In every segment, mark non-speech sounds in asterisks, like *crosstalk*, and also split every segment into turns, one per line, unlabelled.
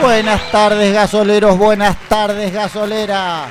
Buenas tardes gasoleros, buenas tardes gasolera.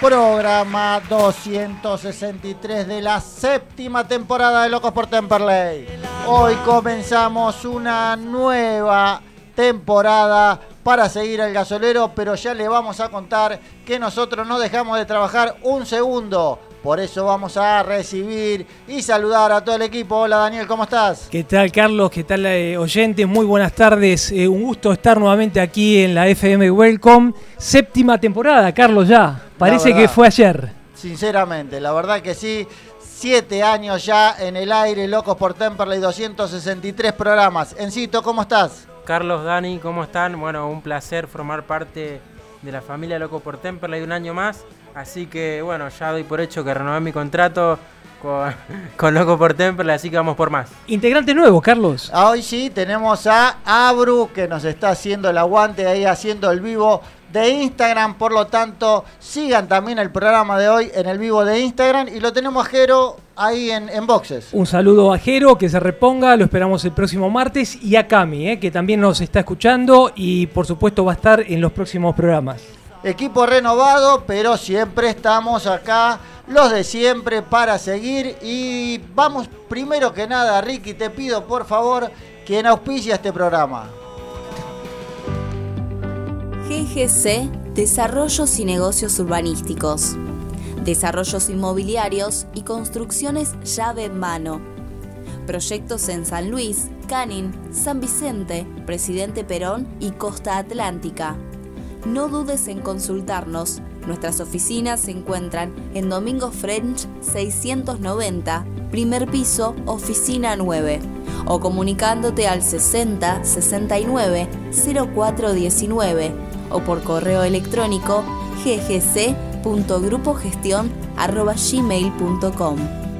Programa 263 de la séptima temporada de Locos por Temperley. Hoy comenzamos una nueva temporada para seguir al gasolero, pero ya le vamos a contar que nosotros no dejamos de trabajar un segundo. Por eso vamos a recibir y saludar a todo el equipo. Hola Daniel, ¿cómo estás?
¿Qué tal Carlos? ¿Qué tal eh, oyentes? Muy buenas tardes. Eh, un gusto estar nuevamente aquí en la FM Welcome. Séptima temporada, Carlos, ya. Parece
verdad.
que fue ayer.
Sinceramente, la verdad que sí. Siete años ya en el aire, Locos por Temperley, 263 programas. Encito, ¿cómo estás?
Carlos, Dani, ¿cómo están? Bueno, un placer formar parte de la familia Loco por Temperley un año más. Así que, bueno, ya doy por hecho que renové mi contrato con, *laughs* con Loco por Temperley, así que vamos por más.
Integrante nuevo, Carlos.
Ah, Hoy sí tenemos a Abru que nos está haciendo el aguante ahí, haciendo el vivo de Instagram. Por lo tanto, sigan también el programa de hoy en el vivo de Instagram. Y lo tenemos a Jero ahí en, en boxes.
Un saludo a Jero, que se reponga, lo esperamos el próximo martes, y a Cami, eh, que también nos está escuchando y por supuesto va a estar en los próximos programas.
Equipo renovado, pero siempre estamos acá, los de siempre, para seguir. Y vamos, primero que nada, Ricky, te pido por favor quien auspicia este programa.
GGC Desarrollos y Negocios Urbanísticos. Desarrollos inmobiliarios y construcciones llave en mano. Proyectos en San Luis, Canin, San Vicente, Presidente Perón y Costa Atlántica. No dudes en consultarnos. Nuestras oficinas se encuentran en Domingo French 690, primer piso, oficina 9, o comunicándote al 60 69 0419 o por correo electrónico ggc.grupogestion@gmail.com.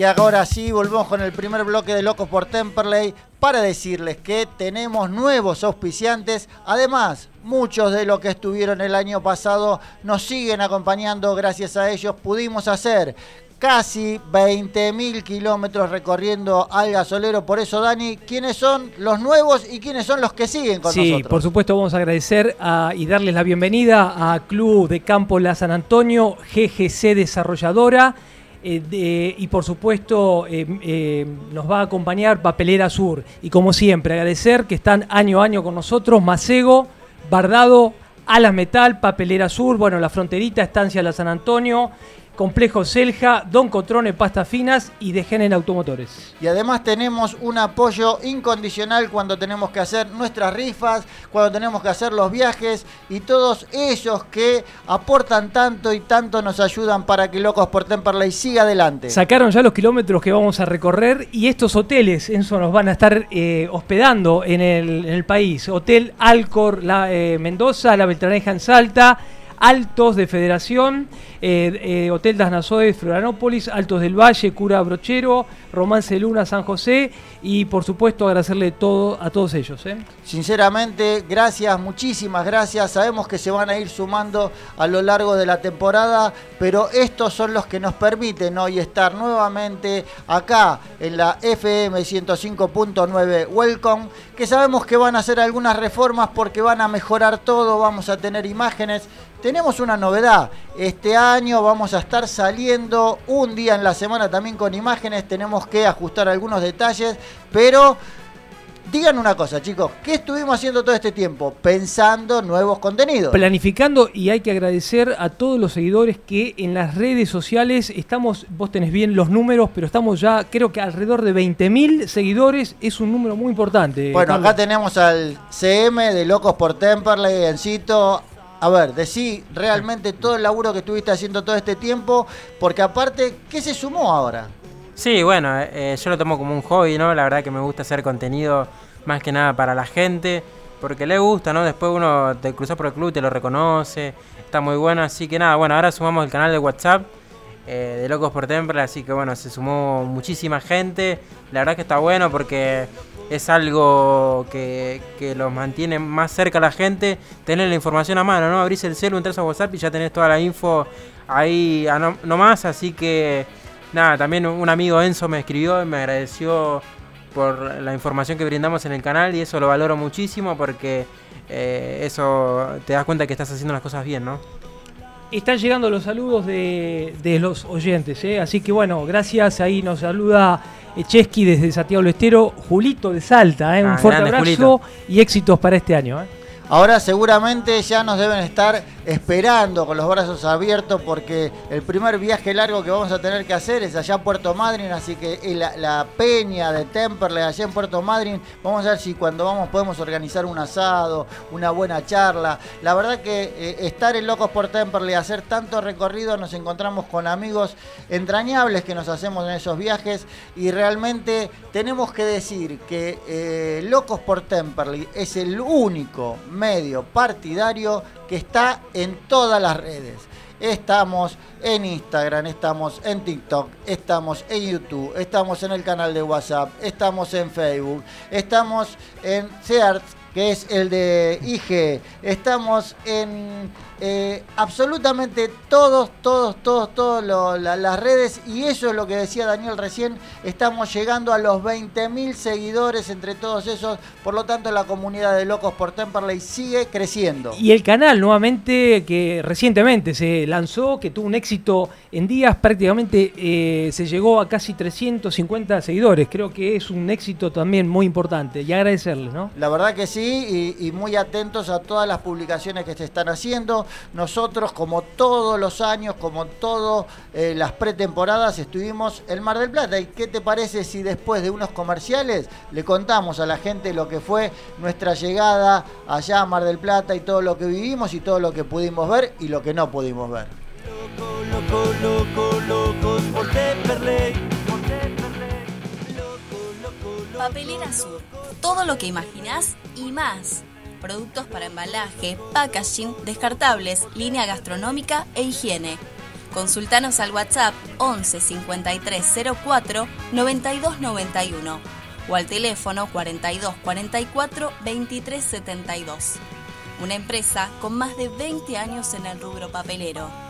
Y ahora sí, volvemos con el primer bloque de Locos por Temperley para decirles que tenemos nuevos auspiciantes. Además, muchos de los que estuvieron el año pasado nos siguen acompañando. Gracias a ellos pudimos hacer casi 20.000 kilómetros recorriendo al gasolero. Por eso, Dani, ¿quiénes son los nuevos y quiénes son los que siguen con
Sí,
nosotros?
por supuesto vamos a agradecer a- y darles la bienvenida a Club de Campo La San Antonio, GGC Desarrolladora. Eh, y por supuesto eh, eh, nos va a acompañar Papelera Sur. Y como siempre, agradecer que están año a año con nosotros, Macego, Bardado, Alas Metal, Papelera Sur, bueno, la fronterita, Estancia La San Antonio, Complejo Selja, Don Cotrone, Pastas Finas y Degen Automotores.
Y además tenemos un apoyo incondicional cuando tenemos que hacer nuestras rifas, cuando tenemos que hacer los viajes y todos ellos que aportan tanto y tanto nos ayudan para que Locos por Temperley siga adelante.
Sacaron ya los kilómetros que vamos a recorrer y estos hoteles, eso nos van a estar eh, hospedando en el, en el país. Hotel Alcor la, eh, Mendoza, La Beltraneja en Salta, Altos de Federación, eh, eh, Hotel Das Nasoes, Florianópolis, Altos del Valle, Cura Brochero, Romance Luna, San José y por supuesto agradecerle todo a todos ellos. ¿eh?
Sinceramente, gracias, muchísimas gracias. Sabemos que se van a ir sumando a lo largo de la temporada, pero estos son los que nos permiten hoy estar nuevamente acá en la FM 105.9 Welcome, que sabemos que van a hacer algunas reformas porque van a mejorar todo, vamos a tener imágenes. Tenemos una novedad, este año vamos a estar saliendo un día en la semana también con imágenes, tenemos que ajustar algunos detalles, pero Digan una cosa, chicos, ¿qué estuvimos haciendo todo este tiempo? Pensando nuevos contenidos.
Planificando y hay que agradecer a todos los seguidores que en las redes sociales estamos, vos tenés bien los números, pero estamos ya creo que alrededor de 20.000 seguidores, es un número muy importante.
Bueno,
Carlos.
acá tenemos al CM de Locos por Temperley, Encito. A ver, decí realmente todo el laburo que estuviste haciendo todo este tiempo, porque aparte, ¿qué se sumó ahora?
Sí, bueno, eh, yo lo tomo como un hobby, ¿no? La verdad que me gusta hacer contenido más que nada para la gente, porque le gusta, ¿no? Después uno te cruzas por el club, te lo reconoce, está muy bueno, así que nada, bueno, ahora sumamos el canal de WhatsApp eh, de Locos por Temple, así que bueno, se sumó muchísima gente. La verdad que está bueno porque es algo que, que los mantiene más cerca a la gente, tener la información a mano, ¿no? Abrís el celu, entras a WhatsApp y ya tenés toda la info ahí nomás, así que nada, también un amigo Enzo me escribió y me agradeció por la información que brindamos en el canal y eso lo valoro muchísimo porque eh, eso te das cuenta que estás haciendo las cosas bien, ¿no?
Están llegando los saludos de, los oyentes, ¿eh? así que bueno, gracias. Ahí nos saluda Chesky desde Santiago del Estero, Julito de Salta, ¿eh? un ah, fuerte abrazo y éxitos para este año. ¿eh?
Ahora seguramente ya nos deben estar esperando con los brazos abiertos porque el primer viaje largo que vamos a tener que hacer es allá en Puerto Madryn, así que la, peña de Temperley allá en Puerto Madryn, vamos a ver si cuando vamos podemos organizar un asado, una buena charla. La verdad que eh, estar en Locos por Temperley, hacer tanto recorrido, nos encontramos con amigos entrañables que nos hacemos en esos viajes y realmente tenemos que decir que eh, Locos por Temperley es el único medio partidario que está en todas las redes. Estamos en Instagram, estamos en TikTok, estamos en YouTube, estamos en el canal de WhatsApp, estamos en Facebook, estamos en Search, que es el de IG, estamos en eh, absolutamente todos, todos, todos, todas las redes y eso es lo que decía Daniel recién, estamos llegando a los 20.000 seguidores entre todos esos, por lo tanto la comunidad de Locos por Temperley sigue creciendo.
Y el canal nuevamente que recientemente se lanzó, que tuvo un éxito en días, prácticamente eh, se llegó a casi 350 seguidores, creo que es un éxito también muy importante y agradecerles, ¿no?
La verdad que sí y, y muy atentos a todas las publicaciones que se están haciendo. Nosotros, como todos los años, como todas eh, las pretemporadas, estuvimos en Mar del Plata. ¿Y qué te parece si después de unos comerciales le contamos a la gente lo que fue nuestra llegada allá a Mar del Plata y todo lo que vivimos y todo lo que pudimos ver y lo que no pudimos ver?
Papelera Sur. Todo lo que imaginas y más productos para embalaje, packaging, descartables, línea gastronómica e higiene. Consultanos al WhatsApp 11 53 04 92 91 o al teléfono 42 44 23 72. Una empresa con más de 20 años en el rubro papelero.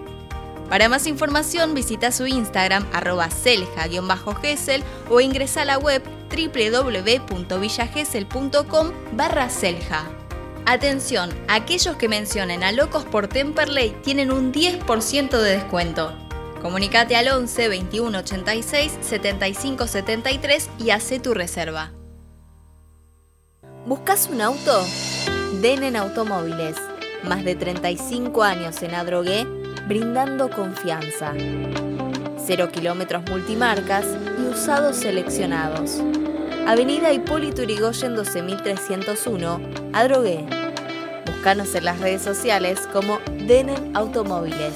Para más información visita su Instagram arroba selja-gesel o ingresa a la web www.villagesel.com barra selja. Atención, aquellos que mencionen a Locos por Temperley tienen un 10% de descuento. Comunicate al 11 21 86 75 73 y hace tu reserva. ¿Buscas un auto? Denen Automóviles. Más de 35 años en Adrogué, brindando confianza. Cero kilómetros multimarcas y usados seleccionados. Avenida Hipólito Yrigoyen 12301, Adrogué. Búscanos en las redes sociales como Denen Automóviles.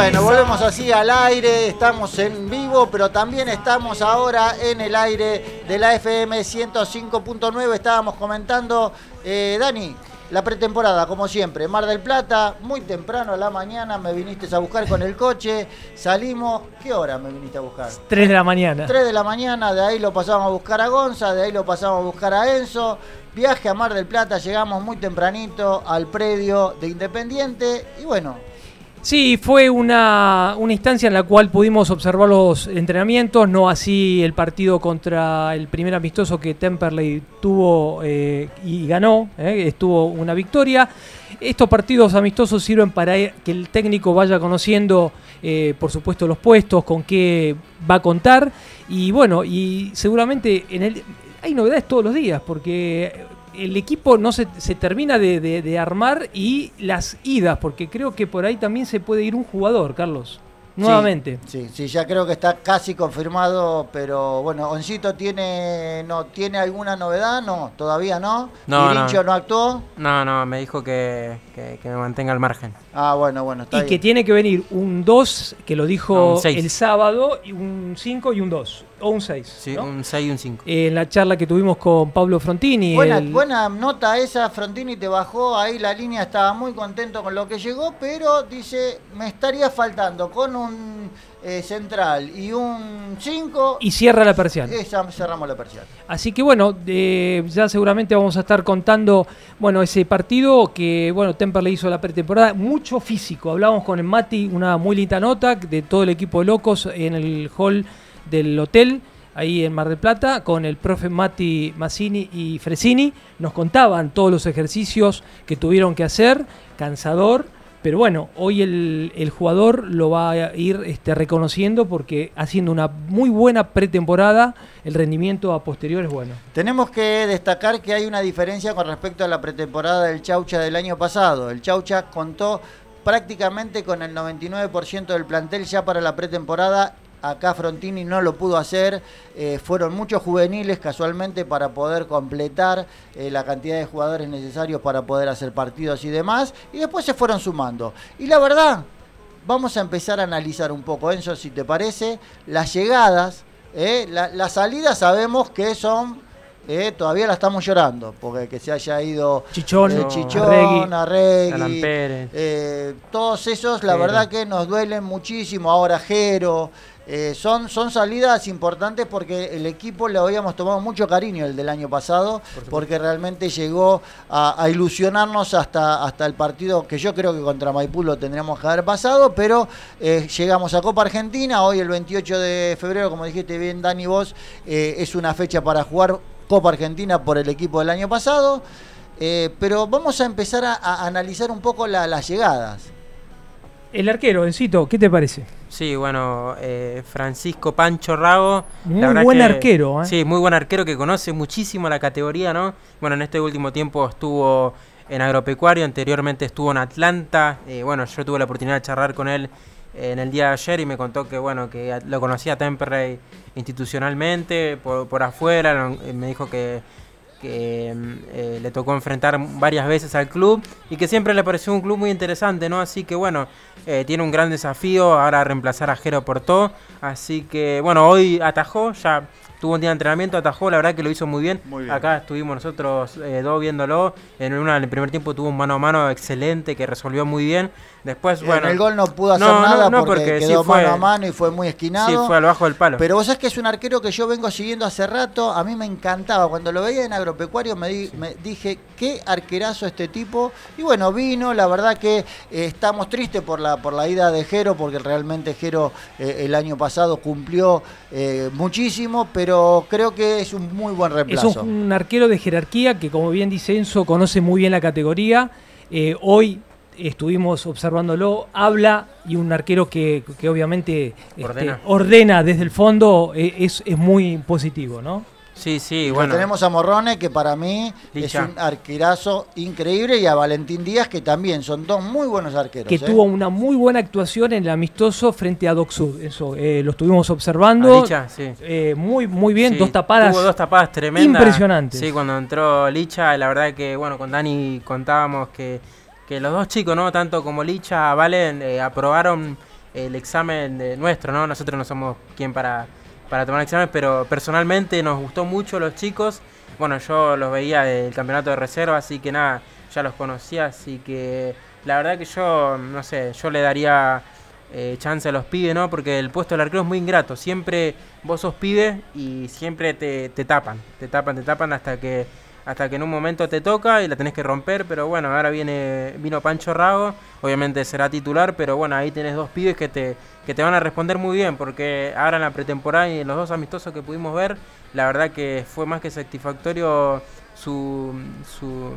Bueno, volvemos así al aire, estamos en vivo, pero también estamos ahora en el aire de la FM 105.9. Estábamos comentando, eh, Dani, la pretemporada, como siempre, Mar del Plata, muy temprano a la mañana me viniste a buscar con el coche, salimos, ¿qué hora me viniste a buscar?
3 de la mañana.
3 de la mañana, de ahí lo pasamos a buscar a Gonza, de ahí lo pasamos a buscar a Enzo. Viaje a Mar del Plata, llegamos muy tempranito al predio de Independiente y bueno,
Sí, fue una, una, instancia en la cual pudimos observar los entrenamientos, no así el partido contra el primer amistoso que Temperley tuvo eh, y ganó, eh, estuvo una victoria. Estos partidos amistosos sirven para que el técnico vaya conociendo, eh, por supuesto, los puestos, con qué va a contar. Y bueno, y seguramente en el, hay novedades todos los días, porque el equipo no se, se termina de, de, de, armar y las idas, porque creo que por ahí también se puede ir un jugador, Carlos. Nuevamente.
Sí, sí, sí, ya creo que está casi confirmado, pero bueno, Oncito tiene no tiene alguna novedad, no, todavía no.
No,
no. no actuó.
No, no, me dijo que, que, que, me mantenga al margen.
Ah, bueno, bueno, está
Y
bien.
que tiene que venir un 2, que lo dijo
No,
el sábado, y un 5 y un 2, o un 6.
Sí, un 6 y un 5.
En la charla que tuvimos con Pablo Frontini.
Buena,
el-
buena nota esa, Frontini te bajó ahí la línea, estaba muy contento con lo que llegó, pero dice, me estaría faltando con un eh, central y un 5,
y cierra la persiana.
esa cerramos la persiana.
Así que bueno, eh, ya seguramente vamos a estar contando, bueno, ese partido que, bueno, Temper le hizo la pretemporada, mucho físico. Hablamos con el Mati, una muy linda nota de todo el equipo de locos en el hall del hotel, ahí en Mar del Plata, con el profe Mati Massini y Fresini. Nos contaban todos los ejercicios que tuvieron que hacer, cansador. Pero bueno, hoy el, el jugador lo va a ir este, reconociendo porque haciendo una muy buena pretemporada, el rendimiento a posterior es bueno.
Tenemos que destacar que hay una diferencia con respecto a la pretemporada del Chaucha del año pasado. El Chaucha contó prácticamente con el 99% del plantel ya para la pretemporada acá Frontini no lo pudo hacer, eh, fueron muchos juveniles casualmente para poder completar eh, la cantidad de jugadores necesarios para poder hacer partidos y demás, y después se fueron sumando. Y la verdad, vamos a empezar a analizar un poco, Enzo, si te parece, las llegadas, eh, las salidas sabemos que son eh, todavía la estamos llorando, porque que se haya ido
Chichón,
eh, Chichón Arregui, eh, todos esos, la verdad que nos duelen muchísimo. Ahora Jero, son, son salidas importantes porque el equipo le habíamos tomado mucho cariño el del año pasado, porque realmente llegó a, ilusionarnos hasta, hasta el partido que yo creo que contra Maipú lo tendríamos que haber pasado, pero llegamos a Copa Argentina, hoy el 28 de febrero, como dijiste bien Dani vos, es una fecha para jugar Copa Argentina por el equipo del año pasado. Eh, pero vamos a empezar a, analizar un poco las llegadas.
El arquero, Encito, ¿qué te parece?
Sí, bueno, eh, Francisco Pancho Rago.
Muy buen arquero, ¿eh?
Sí, muy buen arquero que conoce muchísimo la categoría, ¿no? Bueno, en este último tiempo estuvo en Agropecuario, anteriormente estuvo en Atlanta. Eh, bueno, yo tuve la oportunidad de charlar con él en el día de ayer y me contó que bueno que lo conocía Temperley institucionalmente por, por afuera me dijo que, que mm, eh, le tocó enfrentar varias veces al club y que siempre le pareció un club muy interesante no así que bueno eh, tiene un gran desafío ahora reemplazar a Jero Portó así que bueno hoy atajó ya tuvo un día de entrenamiento, atajó, la verdad que lo hizo muy bien. Acá estuvimos nosotros eh, dos viéndolo. En, una, en el primer tiempo tuvo un mano a mano excelente que resolvió muy bien. Después, bueno.
En el gol no pudo hacer nada porque, quedó mano a mano y fue muy esquinado.
Sí, fue al bajo del palo.
Pero vos sabés que es un arquero que yo vengo siguiendo hace rato. A mí me encantaba. Cuando lo veía en agropecuario me, me dije, qué arquerazo este tipo. Y bueno, vino. La verdad que eh, estamos tristes por la, por la ida de Jero, porque realmente Jero eh, el año pasado cumplió muchísimo. Pero pero creo que es un muy buen reemplazo.
Es un, arquero de jerarquía que, como bien dice Enzo, conoce muy bien la categoría. Eh, hoy estuvimos observándolo, habla y un arquero que, obviamente este, ordena. desde el fondo eh, es, es muy positivo, ¿no?
Sí, sí, bueno.
tenemos a Morrone, que para mí es un arquerazo increíble, y a Valentín Díaz, que también son dos muy buenos arqueros.
Que ¿eh? tuvo una muy buena actuación en el amistoso frente a Doc Sud. Eso, eh, lo estuvimos observando.
Licha, sí.
Eh, muy, muy bien, dos tapadas.
Tuvo dos tapadas tremendas.
Impresionantes.
Sí, cuando entró Licha, la verdad que, bueno, con Dani contábamos que, que los dos chicos, ¿no? Tanto como Licha, Valen, aprobaron el examen de nuestro, ¿no? Nosotros no somos quien para para tomar examen, pero personalmente nos gustó mucho los chicos. Bueno, yo los veía del campeonato de reserva, así que nada, ya los conocía, así que la verdad que yo, no sé, yo le daría eh, chance a los pibes, ¿no? Porque el puesto del arquero es muy ingrato. Siempre vos sos pibe y siempre te, te tapan, te tapan, te tapan hasta que hasta que en un momento te toca y la tenés que romper, pero bueno, ahora viene vino Pancho Rago, obviamente será titular, pero bueno, ahí tenés dos pibes que te, que te van a responder muy bien, porque ahora en la pretemporada y en los dos amistosos que pudimos ver, la verdad que fue más que satisfactorio su, su,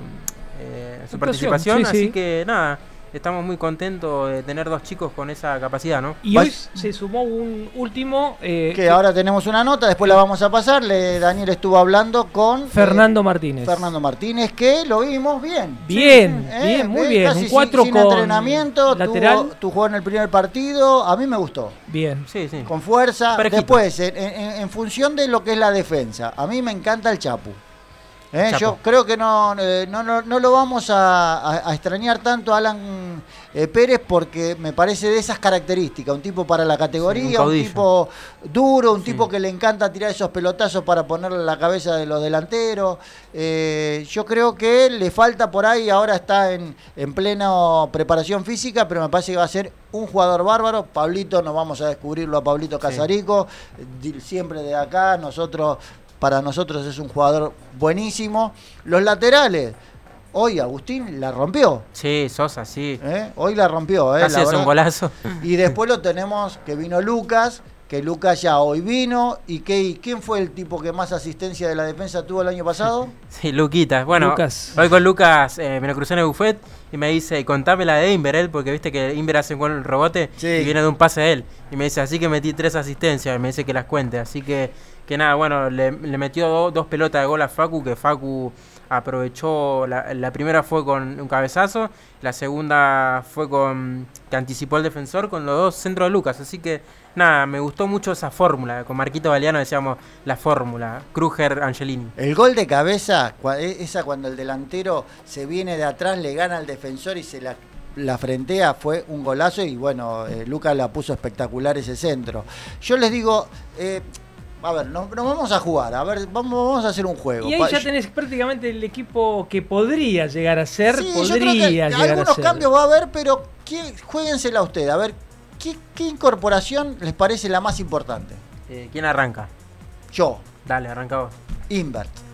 eh, su participación, así que nada, estamos muy contentos de tener dos chicos con esa capacidad, ¿no?
Y hoy se sumó un último...
Eh, que, ahora tenemos una nota, después la vamos a pasar. Daniel estuvo hablando con...
Fernando eh, Martínez.
Fernando Martínez, que lo vimos bien.
Bien, bien, eh, muy bien. un 4
con entrenamiento, lateral. Tuvo, jugó en el primer partido, a mí me gustó.
Bien.
Sí, sí. Con fuerza. Después, en función de lo que es la defensa, a mí me encanta el Chapu. Eh, yo creo que no, eh, no, no, lo vamos a, extrañar tanto a Alan eh, Pérez porque me parece de esas características, un tipo para la categoría, un, tipo duro, un tipo que le encanta tirar esos pelotazos para ponerle en la cabeza de los delanteros. yo creo que le falta por ahí, ahora está en, en plena preparación física, pero me parece que va a ser un jugador bárbaro. Pablito, nos vamos a descubrirlo a Pablito Casarico, siempre de acá, nosotros para nosotros es un jugador buenísimo. Los laterales, hoy Agustín la rompió.
Sí, Sosa, sí.
¿Eh? Hoy la rompió, ¿eh?
Casi es un golazo.
Y después lo tenemos que vino Lucas, que Lucas ya hoy vino. ¿Y que, quién fue el tipo que más asistencia de la defensa tuvo el año pasado? *laughs*
Sí, Luquita. Bueno, hoy con Lucas eh, me lo crucé en el buffet y me dice, contame la de Inver, él, porque viste que Inver hace un el rebote y viene de un pase a él. Y me dice, así que metí tres asistencias, y me dice que las cuente. Así que que nada, bueno, le, metió dos pelotas de gol a Facu, que Facu aprovechó, la, primera fue con un cabezazo, la segunda fue con, que anticipó el defensor con los dos centros de Lucas, así que nada, me gustó mucho esa fórmula, con Marquito Galeano decíamos la fórmula, Kruger Angelini.
El gol de cabeza, e, esa cuando el delantero se viene de atrás, le gana al defensor y se la la frentea fue un golazo y bueno, eh, Lucas la puso espectacular ese centro. Yo les digo, eh, a ver, nos, vamos a jugar, a ver, vamos, a hacer un juego.
Y ahí ya tenés prácticamente el equipo que podría llegar a ser, podría llegar
algunos cambios va a haber, pero ¿qué, jueguensela usted, a ver, ¿qué, incorporación les parece la más importante?
Eh, ¿Quién arranca?
Yo.
Dale, arranca vos.
Invert.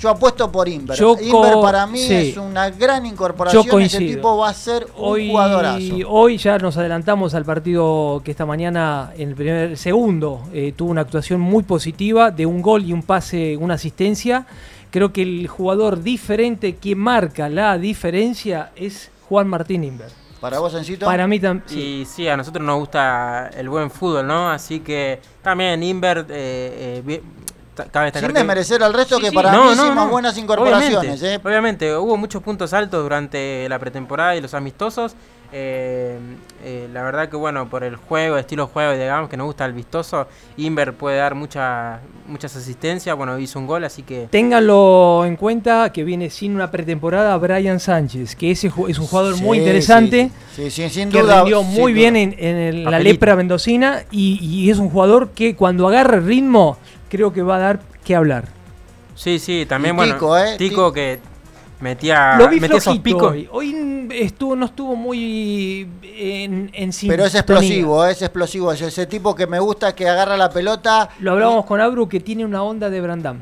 Yo apuesto por Inver. Inver para mí es una gran incorporación. Ese tipo va a ser un hoy, jugadorazo.
Hoy ya nos adelantamos al partido que esta mañana, en el primer segundo, eh, tuvo una actuación muy positiva de un gol y un pase, una asistencia. Creo que el jugador diferente que marca la diferencia es Juan Martín Inver.
¿Para vos, Encito?
Para mí también.
Sí. Y sí, a nosotros nos gusta el buen fútbol, ¿no? Así que también Inver eh, eh,
sin desmerecer al resto, que para mí hicimos buenas incorporaciones.
¿eh? Obviamente, hubo muchos puntos altos durante la pretemporada y los amistosos. Eh, eh, la verdad que bueno, por el juego, estilo de juego, digamos que nos gusta el vistoso, Inver puede dar muchas muchas asistencias, bueno, hizo un gol, así que...
Ténganlo en cuenta que viene sin una pretemporada Brian Sánchez, que ese es un jugador muy interesante,
sí, sí, sin
que rindió muy bien en, la lepra mendocina y, y es un jugador que cuando agarra el ritmo creo que va a dar que hablar.
Sí, sí, también bueno. Tico, ¿eh? Tico que metía,
Lo vi metía esos picos. Hoy. hoy, estuvo, no estuvo muy en, en
Pero es explosivo, es explosivo. Es ese tipo que me gusta que agarra la pelota.
Lo hablábamos con Abru que tiene una onda de Brandam.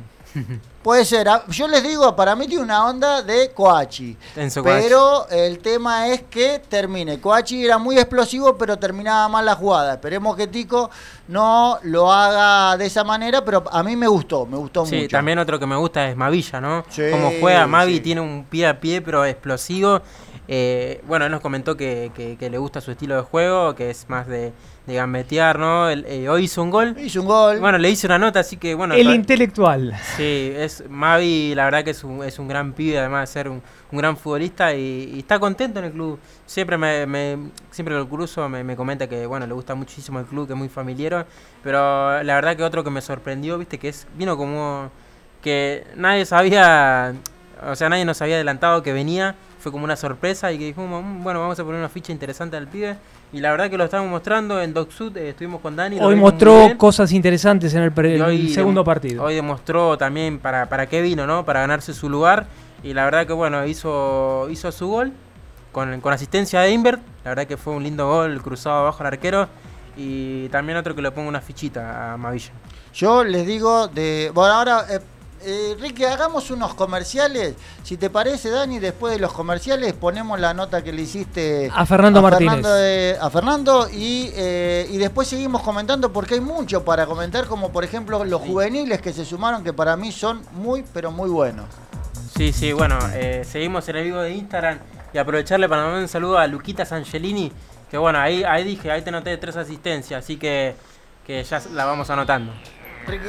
Puede ser. Ah, yo les digo, para mí tiene una onda de Coachi. Pero el tema es que termine. Coachi era muy explosivo, pero terminaba mal la jugada. Esperemos que Tico no lo haga de esa manera, pero a mí me gustó, me gustó mucho. Sí,
también otro que me gusta es Mavilla, ¿no? Como juega Mavi, tiene un pie a pie, pero explosivo. Eh, bueno, él nos comentó que, que le gusta su estilo de juego, que es más de de gambetear, ¿no? Eh, hoy hizo un gol.
Hizo un gol.
Bueno, le hice una nota, así que bueno.
El intelectual.
Sí, es Mavi, la verdad que es un, es un gran pibe, además de ser un, gran futbolista y, está contento en el club. Siempre me, siempre que lo cruzo me, comenta que bueno, le gusta muchísimo el club, que es muy familiar, pero la verdad que otro que me sorprendió, viste, que es vino como que nadie sabía, o sea, nadie nos había adelantado que venía, fue como una sorpresa y que dijimos, mm, bueno, vamos a poner una ficha interesante al pibe y la verdad que lo estamos mostrando en DocSud, eh, estuvimos con Dani.
Hoy mostró cosas interesantes en el, segundo partido.
Hoy demostró también para, para qué vino, ¿no? Para ganarse su lugar. Y la verdad que bueno, hizo, hizo su gol con, con asistencia de Invert. La verdad que fue un lindo gol cruzado abajo al arquero. Y también otro que le pongo una fichita a Mavilla.
Yo les digo de. Bueno, ahora eh, eh, Ricky, hagamos unos comerciales. Si te parece, Dani, después de los comerciales ponemos la nota que le hiciste
a Fernando Martínez.
a Fernando eh, y, después seguimos comentando porque hay mucho para comentar, como por ejemplo los juveniles que se sumaron, que para mí son muy, pero muy buenos.
Sí, sí, bueno, eh, seguimos en el vivo de Instagram y aprovecharle para mandar un saludo a Luquitas Angelini, que bueno, ahí, ahí dije, ahí te noté tres asistencias, así que, que ya la vamos anotando. Ricky.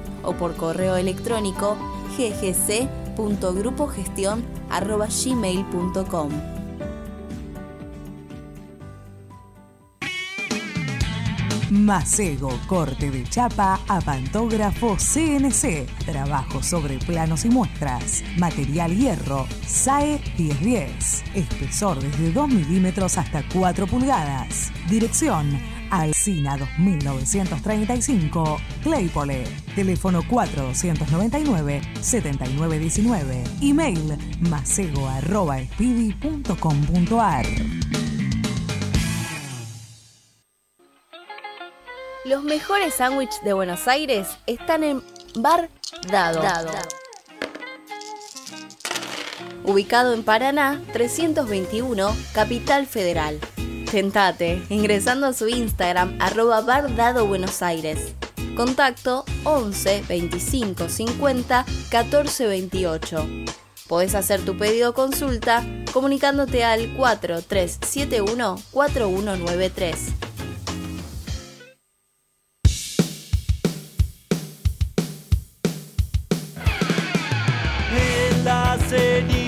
o por correo electrónico ggc.grupogestion.gmail.com.
Macego, corte de chapa a pantógrafo CNC, trabajo sobre planos y muestras, material hierro, SAE 1010, espesor desde 2 milímetros hasta 4 pulgadas, dirección Alcina 2935, Claypole. Teléfono 4299-7919. Email macego.com.ar
Los mejores sándwiches de Buenos Aires están en Bar Dado. Ubicado en Paraná 321, Capital Federal. Tentate ingresando a su Instagram arroba Bar Dado Buenos Aires. Contacto 11 25 50 14 28. Podés hacer tu pedido o consulta comunicándote al 4371 4193.
En la ceniza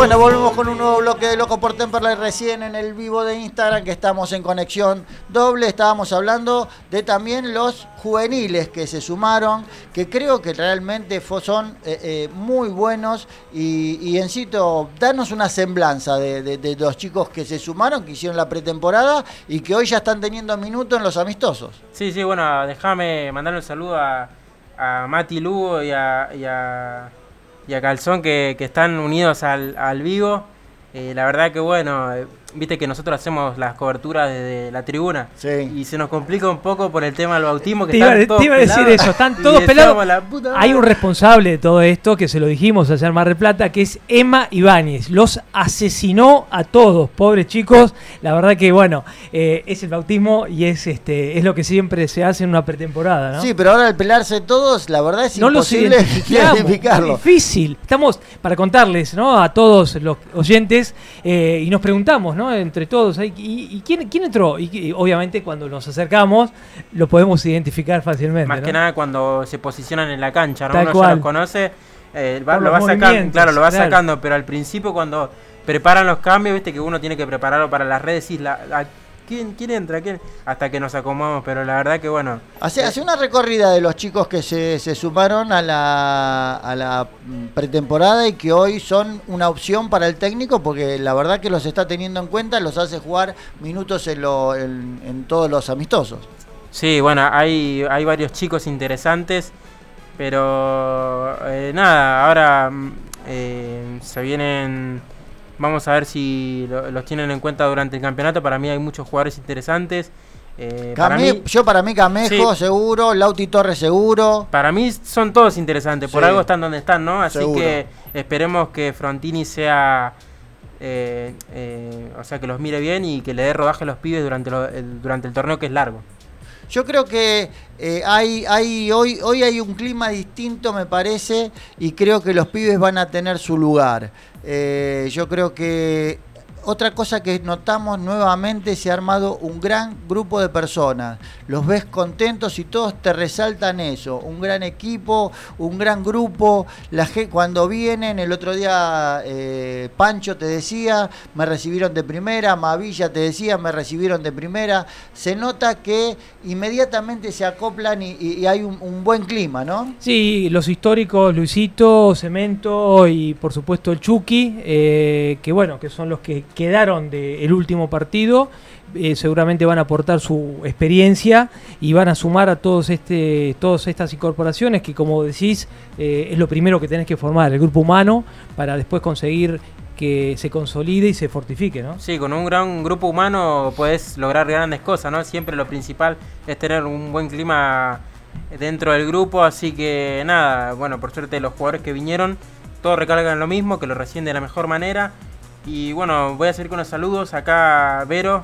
Bueno, volvemos con un nuevo bloque de Loco por Temperley recién en el vivo de Instagram que estamos en conexión doble. Estábamos hablando de también los juveniles que se sumaron, que creo que realmente son eh, eh, muy buenos y, y Encito, danos una semblanza de, los chicos que se sumaron, que hicieron la pretemporada y que hoy ya están teniendo minutos en los amistosos.
Sí, sí, bueno, déjame mandarle un saludo a, Mati Lugo y a, y a Calzón que, que están unidos al, al vivo. Eh, la verdad que bueno, eh, viste que nosotros hacemos las coberturas desde la tribuna
Sí.
y se nos complica un poco por el tema del bautismo que
Te iba,
están
te
todos
iba a decir
pelados.
eso, están todos pelados.
"La puta
Hay un
madre".
responsable de todo esto, que se lo dijimos ayer en Mar del Plata, que es Emma Ibáñez. Los asesinó a todos, pobres chicos. La verdad que, bueno, eh, es el bautismo y es este es lo que siempre se hace en una pretemporada, ¿no?
Sí, pero ahora al pelarse todos, la verdad es
no
imposible *laughs* identificarlo.
es difícil. Estamos para contarles, ¿no? A todos los oyentes eh, y nos preguntamos, ¿no? Entre todos, ¿y, y quién, quién entró? Y, y obviamente cuando nos acercamos lo podemos identificar fácilmente.
Más
¿no?
que nada cuando se posicionan en la cancha, ¿no?
Tal
Uno
cual.
ya los conoce, eh, va- lo va sacando, claro, lo va
claro.
sacando, pero al principio cuando preparan los cambios, viste que uno tiene que prepararlo para las redes y la, ¿quién, quién entra? ¿Quién? Hasta que nos acomodamos, pero la verdad que bueno,
Hace, hace una recorrida de los chicos que se, se sumaron a la, a la pretemporada y que hoy son una opción para el técnico porque la verdad que los está teniendo en cuenta, los hace jugar minutos en, lo- en- en todos los amistosos.
sí, bueno, hay, hay varios chicos interesantes, pero eh, nada, ahora mm, eh, se vienen, vamos a ver si lo- los tienen en cuenta durante el campeonato, para mí hay muchos jugadores interesantes. eh, para mí-
yo para mí Camejo
Sí.
seguro, Lauti Torres seguro.
Para mí son todos interesantes, por
Sí.
algo están donde están, ¿no? Así
Seguro.
que esperemos que Frontini sea, eh, eh, o sea, que los mire bien y que le dé rodaje a los pibes durante, lo- el, durante el torneo que es largo.
Yo creo que eh, hay, hay hoy, hoy hay un clima distinto, me parece, y creo que los pibes van a tener su lugar. Eh, yo creo que otra cosa que notamos nuevamente se ha armado un gran grupo de personas. Los ves contentos y todos te resaltan eso. Un gran equipo, un gran grupo. Cuando vienen, el otro día eh, Pancho te decía, me recibieron de primera, Mavilla te decía, me recibieron de primera. Se nota que inmediatamente se acoplan y, hay un, un buen clima, ¿no?
Sí, los históricos, Luisito, Cemento y por supuesto el Chucky, eh, que bueno, que son los que quedaron del último partido, eh, seguramente van a aportar su experiencia y van a sumar a todos este, todas estas incorporaciones que como decís eh, es lo primero que tenés que formar, el grupo humano, para después conseguir que se consolide y se fortifique, ¿no?
Sí, con un gran grupo humano puedes lograr grandes cosas, ¿no? Siempre lo principal es tener un buen clima dentro del grupo, así que nada, bueno, por suerte los jugadores que vinieron, todos recargan lo mismo, que lo reciben de la mejor manera. Y bueno, voy a seguir con los saludos. Acá Vero,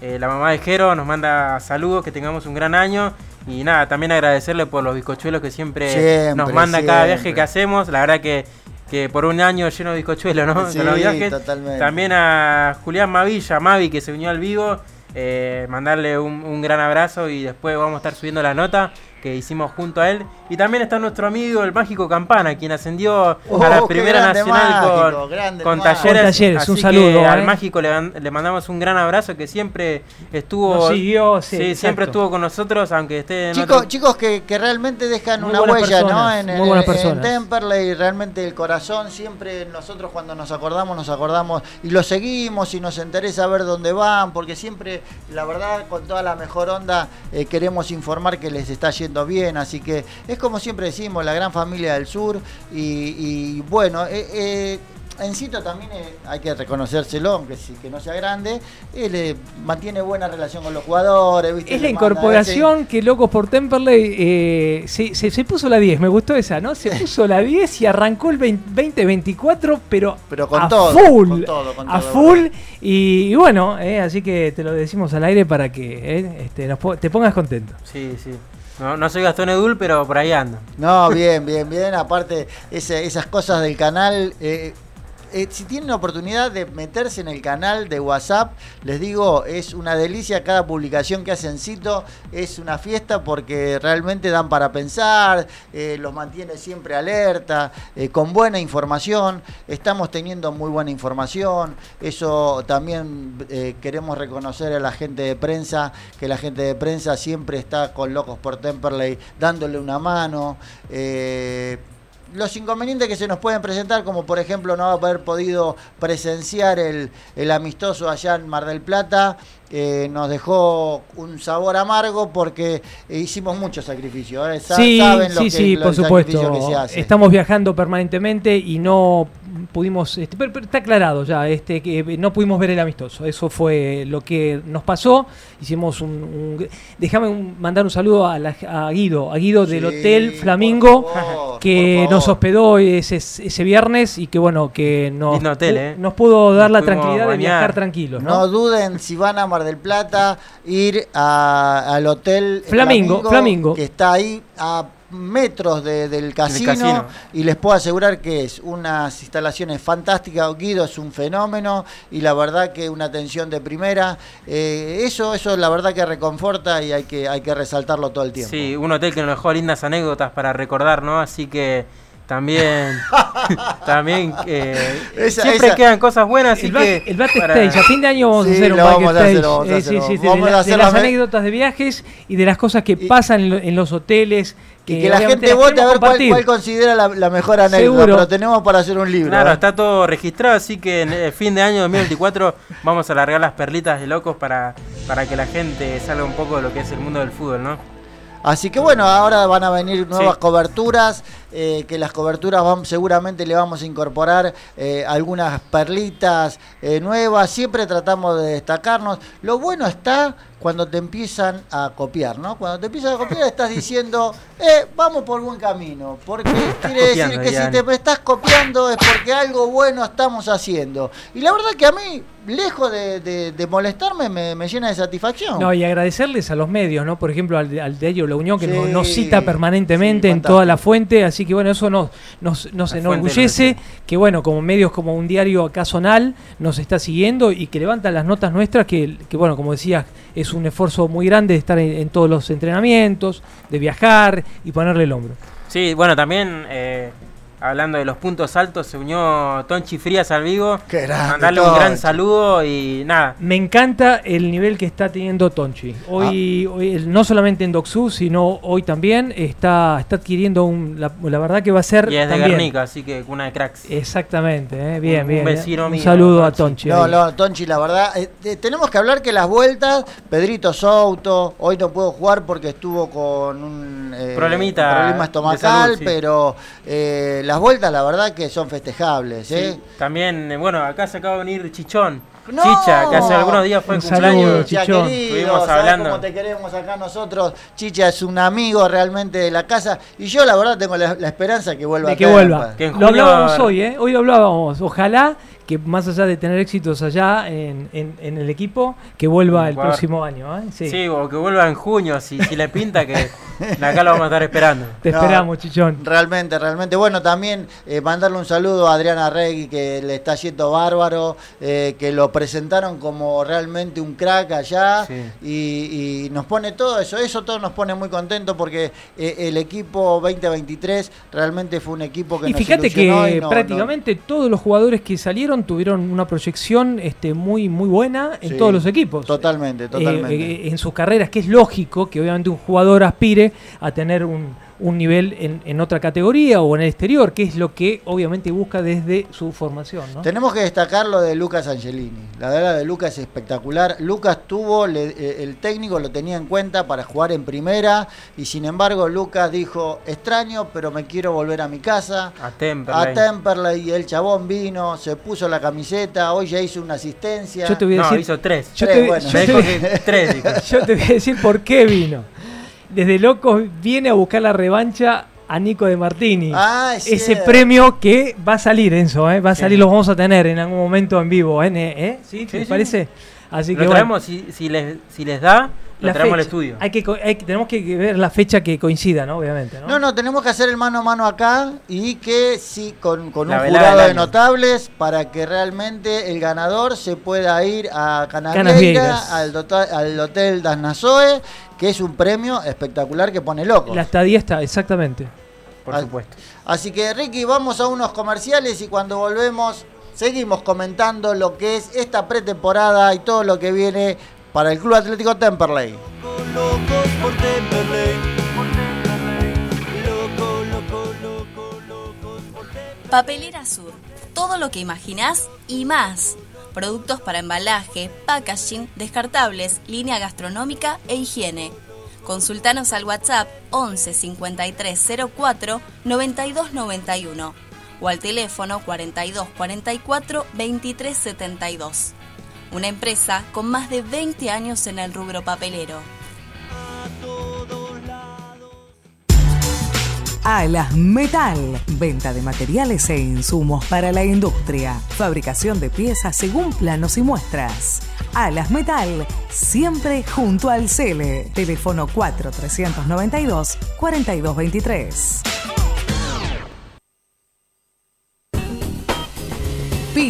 eh, la mamá de Jero, nos manda saludos, que tengamos un gran año. Y nada, también agradecerle por los bizcochuelos que siempre,
Siempre,
nos manda cada viaje que hacemos. La verdad que, que por un año lleno de bizcochuelos, ¿no? *laughs*
Sí,
Con los viajes.
totalmente.
También a Julián Mavilla, Mavi, que se unió al vivo. eh, mandarle un, un gran abrazo y después vamos a estar subiendo la nota que hicimos junto a él. Y también está nuestro amigo el Mágico Campana, quien ascendió a la
Oh,
primera nacional
Mágico,
con,
grande
con
Mágico.
talleres.
Con Talleres, un saludo,
que al
eh.
Mágico le, le mandamos un gran abrazo que siempre estuvo.
Nos siguió, sí,
siempre
exacto.
estuvo con nosotros, aunque esté en
Chicos,
otro-
chicos que, que realmente dejan
Muy
una huella ¿no?
personas,
en,
muy
en-. Temperley, realmente el corazón, siempre nosotros cuando nos acordamos, nos acordamos y lo seguimos y nos interesa ver dónde van, porque siempre, la verdad, con toda la mejor onda, eh, queremos informar que les está yendo bien, así que es como siempre decimos, la gran familia del sur y, y bueno, eh, eh, Encito también eh, hay que reconocérselo, aunque sí, que no sea grande, él eh, mantiene buena relación con los jugadores. ¿viste?
Es la incorporación que Locos por Temperley eh, se, se- se puso la 10, me gustó esa, ¿no? Se *laughs* puso la 10 y arrancó el 20 2024, pero,
Pero con
a
todo,
full,
con todo, con
a full. Y, y bueno, eh, así que te lo decimos al aire para que este, nos te pongas contento.
Sí, sí. No, no soy Gastón Edul, pero por ahí ando.
No, bien, bien, bien. Aparte, esas cosas del canal. eh, eh, si tienen la oportunidad de meterse en el canal de WhatsApp, les digo, es una delicia cada publicación que hacen Cito, es una fiesta porque realmente dan para pensar, eh, los mantiene siempre alerta, eh, con buena información, estamos teniendo muy buena información, eso también queremos reconocer a la gente de prensa, que la gente de prensa siempre está con Locos por Temperley dándole una mano. Los inconvenientes que se nos pueden presentar, como por ejemplo no haber podido presenciar el, el amistoso allá en Mar del Plata, eh, nos dejó un sabor amargo porque hicimos mucho sacrificio. ¿eh? Sa-
Sí,
saben lo
sí,
que-
sí,
lo-
por supuesto.
que se hace.
Estamos viajando permanentemente y no pudimos, este, pero, pero está aclarado ya, este, que no pudimos ver el amistoso. Eso fue lo que nos pasó. Hicimos un, un- déjame un- mandar un saludo a, la- a Guido, a Guido del
Sí,
Hotel Flamingo.
favor,
que nos hospedó ese, ese viernes y que bueno, que nos,
hotel, ¿eh?
nos pudo dar
Nos
la tranquilidad de viajar tranquilos. ¿no?
No duden si van a Mar del Plata, ir a- al hotel
Flamingo, Flamingo.
que está ahí a metros de- del casino,
casino.
y les puedo asegurar que es unas instalaciones fantásticas. Guido es un fenómeno y la verdad que una atención de primera. Eh, eso, eso la verdad que reconforta y hay que, hay que resaltarlo todo el tiempo.
Sí, un hotel que nos dejó lindas anécdotas para recordar, ¿no? Así que también, *laughs* también eh,
Esa-
siempre
esa-
quedan cosas buenas.
El,
que
el
para-
backstage, a fin de año vamos
Sí,
a hacer un backstage. Eh, de, la- las
la
anécdotas de viajes y de las cosas que
Y-
pasan en, lo- en los hoteles.
Y que la
obviamente
gente vote a ver cuál, considera la, la mejor anécdota,
Seguro.
pero tenemos para hacer un libro.
Claro,
¿eh?
está todo registrado, así que en el fin de año 2024 vamos a largar las perlitas de locos para, para que la gente salga un poco de lo que es el mundo del fútbol, ¿no?
Así que bueno, ahora van a venir nuevas
Sí.
coberturas, eh, que las coberturas van, seguramente le vamos a incorporar eh, algunas perlitas eh, nuevas, siempre tratamos de destacarnos. Lo bueno está cuando te empiezan a copiar, ¿no? Cuando te empiezan a copiar estás diciendo, *laughs* eh, vamos por buen camino, porque quiere decir que si te estás copiando es porque algo bueno estamos haciendo. Y la verdad que a mí, lejos de, de- de molestarme, me, me llena de satisfacción.
No, y agradecerles a los medios, ¿no? Por ejemplo, al, de- al diario La Unión, que
Sí,
nos, nos cita permanentemente
sí,
en toda la fuente. Así que, bueno, eso nos, nos, nos enorgullece. Que, bueno, como medios, como un diario acá zonal, nos está siguiendo y que levanta las notas nuestras. Que, que bueno, como decías, es un esfuerzo muy grande de estar en, en todos los entrenamientos, de viajar y ponerle el hombro.
Sí, bueno, también eh, hablando de los puntos altos, se unió Tonchi Frías al vivo.
Qué grande,
Mandarle un gran saludo y nada.
Me encanta el nivel que está teniendo Tonchi. Hoy,
Ah.
hoy, no solamente en Doxú, sino hoy también está, está adquiriendo un. La, la verdad que va a ser.
Y es de. Guernica, así que cuna de cracks.
Exactamente, eh, bien,
Un- un
bien.
vecino
un
mío,
saludo a
Tonchi.
No, no, Tonchi, la verdad, eh, eh, tenemos que hablar que las vueltas, Pedrito Souto, hoy no puedo jugar porque estuvo con un eh,
Problemita
un problema estomacal,
salud, sí.
pero eh, las vueltas, la verdad que son festejables. ¿eh?
Sí, también, eh, bueno, acá se acaba de venir Chichón.
No.
Chicha, que hace algunos días fue
Un
cumpleaños.
saludo,
Chicha,
Chichón.
querido,
Estuvimos
¿sabés
hablando.
cómo te queremos acá nosotros? Chicha es un amigo realmente de la casa y yo la verdad tengo la, la esperanza que vuelva
De que vuelva.
Que en
Lo hablábamos hoy, ¿eh? Hoy lo hablábamos. Ojalá que más allá de tener éxitos allá en, en- en el equipo, que vuelva el
Jugar.
próximo año. ¿eh? Sí.
Sí. o que vuelva en junio, si, si le pinta, que *laughs* acá lo vamos a estar esperando.
Te
No.
esperamos, Chichón.
Realmente, realmente. Bueno, también eh, mandarle un saludo a Adriana Regui, que le está yendo bárbaro, eh, que lo presentaron como realmente un crack allá
Sí.
y, y nos pone todo eso, eso todo nos pone muy contentos porque eh, el equipo 2023 realmente fue un equipo que
Y
nos
fíjate que
y no-
prácticamente todos los jugadores que salieron tuvieron una proyección este, muy, muy buena en
Sí,
todos los equipos.
Totalmente,
Eh,
totalmente.
eh, en sus carreras, que es lógico que obviamente un jugador aspire a tener un, un nivel en, en otra categoría o en el exterior, que es lo que obviamente busca desde su formación. ¿no?
Tenemos que destacar lo de Lucas Angelini. La verdad de Lucas es espectacular. Lucas tuvo, le- eh, el técnico lo tenía en cuenta para jugar en primera y sin embargo Lucas dijo, extraño, pero me quiero volver a mi casa.
A Temperley.
A Temperley y el chabón vino, se puso la camiseta, hoy ya hizo una asistencia.
Yo te voy a
No,
decir,
hizo tres.
yo
Tres,
te-
bueno.
yo
Me
te-
dijo que *laughs* tres,
yo te voy a decir por qué vino. Desde Locos viene a buscar la revancha a Nico de Martini.
Ah, es
Ese
cierto.
premio que va a salir, Enzo, ¿eh? va a
Sí.
salir, lo vamos a tener en algún momento en vivo, ¿eh? ¿Eh? ¿Sí? ¿Te
Sí, sí.
parece? Así que
Lo
bueno,
traemos, si, si, les, si les da, lo
la
traemos al estudio.
Hay que, co- hay que- tenemos que ver la fecha que coincida, ¿no? Obviamente, ¿no?
No, no, tenemos que hacer el mano a mano acá y que sí, con, un jurado de notables para que realmente el ganador se pueda ir a.
Canasvieiras,
al, al Hotel Das Nasoe, que es un premio espectacular que pone loco.
La estadía está, exactamente.
Por supuesto.
Así que Ricky, vamos a unos comerciales y cuando volvemos seguimos comentando lo que es esta pretemporada y todo lo que viene para el Club Atlético Temperley.
Papelera Sur. Todo lo que imaginás y más. Productos para embalaje, packaging, descartables, línea gastronómica e higiene. Consultanos al WhatsApp 11 53 04 92 91 o al teléfono 42 44 23 72. Una empresa con más de 20 años en el rubro papelero.
Alas Metal, venta de materiales e insumos para la industria, fabricación de piezas según planos y muestras. Alas Metal, siempre junto al CELE. Teléfono 4392 4223.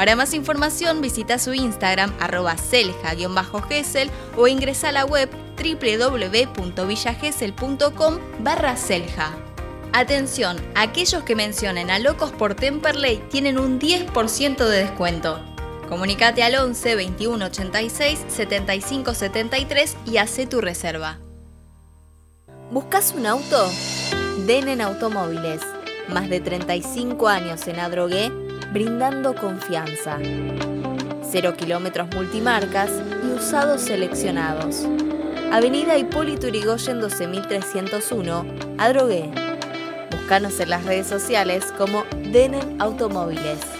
Para más información visita su Instagram arroba selja-gesel o ingresa a la web www.villagesel.com barra selja. Atención, aquellos que mencionen a Locos por Temperley tienen un 10% de descuento. Comunicate al 11 21 86 75 73 y hace tu reserva. ¿Buscas un auto? Denen Automóviles. Más de 35 años en Adrogué, brindando confianza. Cero kilómetros multimarcas y usados seleccionados. Avenida Hipólito Yrigoyen 12301, Adrogué. Búscanos en las redes sociales como Denen Automóviles.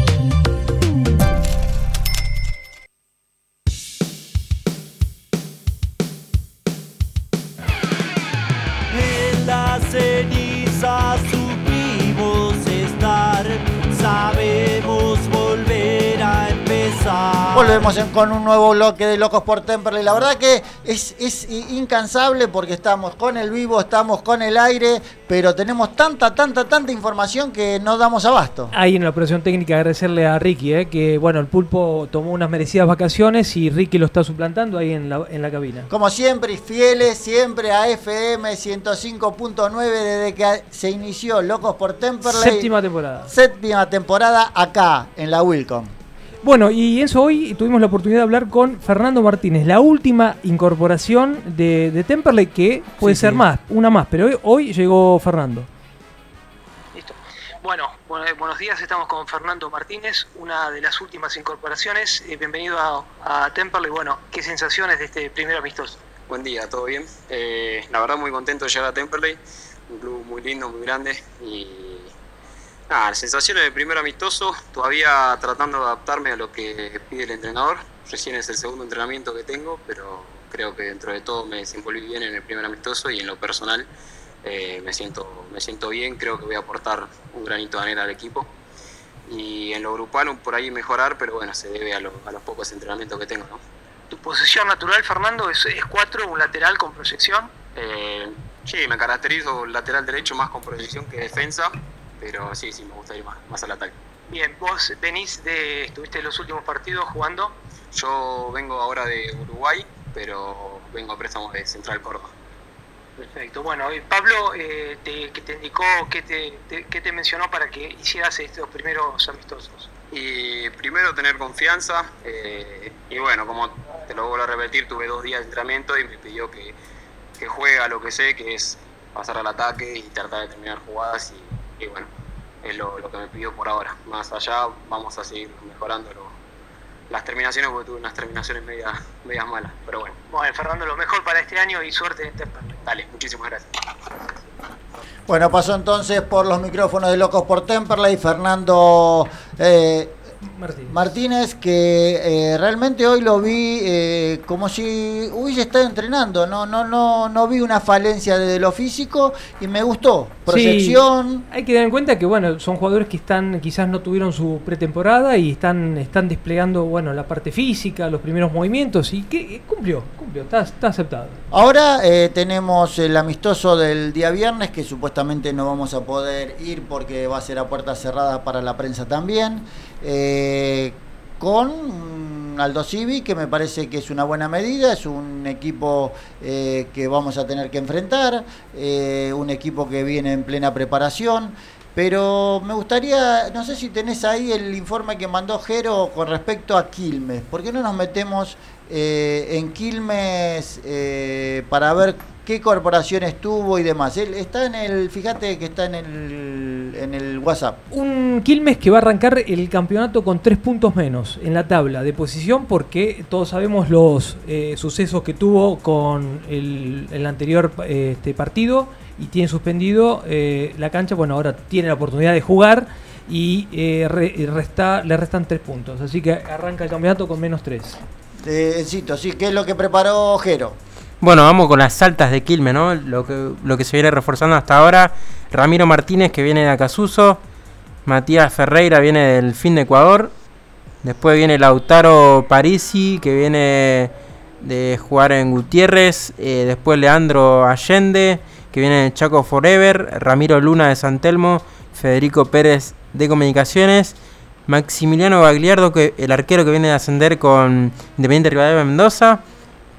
Volvemos con un nuevo bloque de Locos por Temperley. La verdad que es, es incansable porque estamos con el vivo, estamos con el aire, pero tenemos tanta, tanta, tanta información que no damos abasto.
Ahí en la operación técnica agradecerle a Ricky, eh, que bueno, el pulpo tomó unas merecidas vacaciones y Ricky lo está suplantando ahí en la, en la cabina.
Como siempre, y fieles siempre a FM 105.9 desde que se inició Locos por Temperley.
Séptima temporada.
Séptima temporada acá, en la Wilcom.
Bueno, y eso hoy tuvimos la oportunidad de hablar con Fernando Martínez, la última incorporación de, de Temperley, que puede
Sí,
ser
sí.
más, una más, pero hoy, hoy llegó Fernando.
Listo. Bueno, bueno, eh, buenos días, estamos con Fernando Martínez, una de las últimas incorporaciones. Eh, bienvenido a, a Temperley. Bueno, ¿qué sensaciones de este primer amistoso?
Buen día, ¿todo bien? Eh, la verdad muy contento de llegar a Temperley, un club muy lindo, muy grande y nada, las sensaciones de primer amistoso, todavía tratando de adaptarme a lo que pide el entrenador. Recién es el segundo entrenamiento que tengo, pero creo que dentro de todo me desenvolví bien en el primer amistoso y en lo personal eh, me, siento, me siento bien, creo que voy a aportar un granito de arena al equipo. Y en lo grupal por ahí mejorar, pero bueno, se debe a, lo- a los pocos entrenamientos que tengo, ¿no?
Tu posición natural, Fernando, es, es cuatro, un lateral con proyección.
Eh, sí, me caracterizo lateral derecho más con proyección que defensa, pero sí, sí, me gusta ir más, más al ataque.
Bien, vos venís de, estuviste en los últimos partidos jugando.
Yo vengo ahora de Uruguay, pero vengo a préstamo de Central Córdoba.
Perfecto. Bueno, eh, Pablo, eh, te, que te indicó, que te, te- qué te mencionó para que hicieras estos primeros amistosos.
Y primero tener confianza, eh, y bueno, como te lo vuelvo a repetir, tuve dos días de entrenamiento y me pidió que, que juegue a lo que sé, que es pasar al ataque y tratar de terminar jugadas, y, y bueno, es lo, que me pidió por ahora. Más allá, vamos a seguir mejorando las terminaciones, porque tuve unas terminaciones medias, medias malas, pero bueno,
Bueno, Fernando, lo mejor para este año y suerte en Temperley.
dale, muchísimas gracias.
Bueno, pasó entonces por los micrófonos de Locos por Temperley Fernando eh,
Martínez.
Martínez, que eh, realmente hoy lo vi eh, como si hubiese estado entrenando. No, no, no, no vi una falencia desde lo físico y me gustó. Proyección.
Sí, hay que tener en cuenta que bueno, son jugadores que están quizás no tuvieron su pretemporada y están están desplegando bueno la parte física, los primeros movimientos y que eh, cumplió, cumplió, está, está aceptado.
Ahora eh, tenemos el amistoso del día viernes, que supuestamente no vamos a poder ir porque va a ser a puerta cerrada para la prensa también, eh, con Aldo Civi, que me parece que es una buena medida, es un equipo eh, que vamos a tener que enfrentar, eh, un equipo que viene en plena preparación. Pero me gustaría, no sé si tenés ahí el informe que mandó Jero con respecto a Quilmes. ¿Por qué no nos metemos en Quilmes para ver qué corporaciones tuvo y demás? Él está en el, fíjate que está en el, en el WhatsApp.
Un Quilmes que va a arrancar el campeonato con tres puntos menos en la tabla de posición porque todos sabemos los eh, sucesos que tuvo con el, el anterior eh, este partido y tiene suspendido eh, la cancha. Bueno, ahora tiene la oportunidad de jugar y eh, re- y resta, le restan tres puntos. Así que arranca el campeonato con menos tres.
Encito, sí, ¿qué es lo que preparó Jero?
Bueno, vamos con las altas de Quilmes, ¿no? Lo que, se viene reforzando hasta ahora. Ramiro Martínez, que viene de Acasuso. Matías Ferreira viene del fin de Ecuador. Después viene Lautaro Parisi, que viene de jugar en Gutiérrez. Eh, después Leandro Allende, que viene de Chaco Forever. Ramiro Luna de San Telmo. Federico Pérez de Comunicaciones. Maximiliano Bagliardo, que, el arquero que viene de ascender con Independiente Rivadavia Mendoza.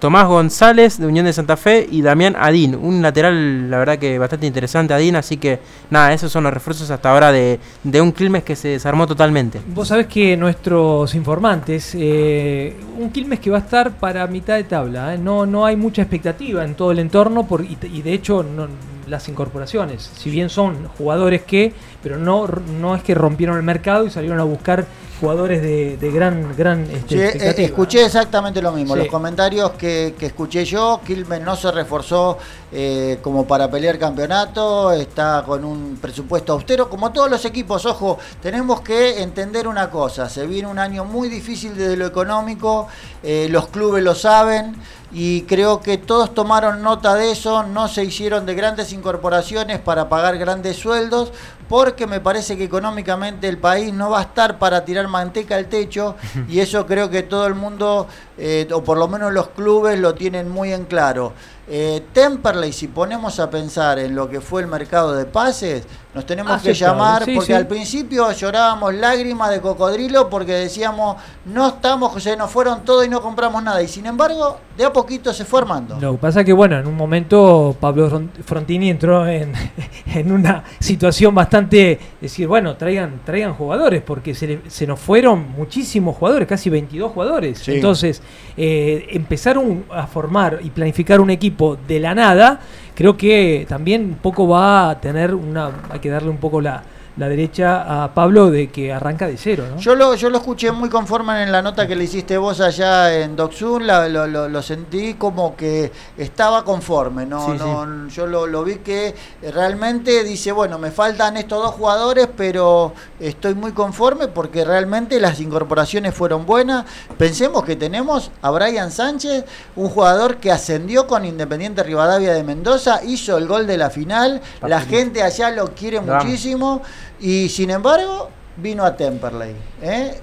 Tomás González de Unión de Santa Fe y Damián Adín, un lateral la verdad que bastante interesante Adín, así que nada, esos son los refuerzos hasta ahora de, de un Quilmes que se desarmó totalmente.
Vos sabés que nuestros informantes, eh, un Quilmes que va a estar para mitad de tabla, ¿eh? no, no hay mucha expectativa en todo el entorno por, y, y de hecho no- las incorporaciones, si bien son jugadores que, pero no, no es que rompieron el mercado y salieron a buscar jugadores de, de gran, gran este,
Sí, eh, escuché exactamente lo mismo.
Sí.
Los comentarios que, que escuché yo, Quilmes no se reforzó eh, como para pelear campeonato, está con un presupuesto austero, como todos los equipos. Ojo, tenemos que entender una cosa, se viene un año muy difícil desde lo económico, eh, los clubes lo saben y creo que todos tomaron nota de eso, no se hicieron de grandes incorporaciones para pagar grandes sueldos, porque me parece que económicamente el país no va a estar para tirar manteca al techo *laughs* y eso creo que todo el mundo, eh, o por lo menos los clubes, lo tienen muy en claro. Eh, Temperley, si ponemos a pensar en lo que fue el mercado de pases, nos tenemos que
Aceptable,
llamar,
sí,
porque
sí.
al principio llorábamos lágrimas de cocodrilo porque decíamos, no estamos, se nos fueron todo y no compramos nada. Y sin embargo, de a poquito se fue armando.
Lo que pasa es que, bueno, en un momento Pablo Fron- Frontini entró en, *laughs* en una situación bastante. Decir, bueno, traigan, traigan jugadores, porque se, le- se nos fueron muchísimos jugadores, casi 22 jugadores.
Sí.
Entonces, eh, empezar un- a formar y planificar un equipo de la nada, creo que también un poco va a tener una. Hay que darle un poco la, la derecha a Pablo de que arranca de cero, ¿no?
Yo lo, yo lo escuché muy conforme en la nota que le hiciste vos allá en Doxun, lo, lo- lo sentí como que estaba conforme, no,
Sí,
no, yo lo, lo vi que realmente dice, bueno, me faltan estos dos jugadores, pero estoy muy conforme porque realmente las incorporaciones fueron buenas. Pensemos que tenemos a Brian Sánchez, un jugador que ascendió con Independiente Rivadavia de Mendoza, hizo el gol de la final, la gente allá lo quiere muchísimo y sin embargo vino a Temperley. ¿eh?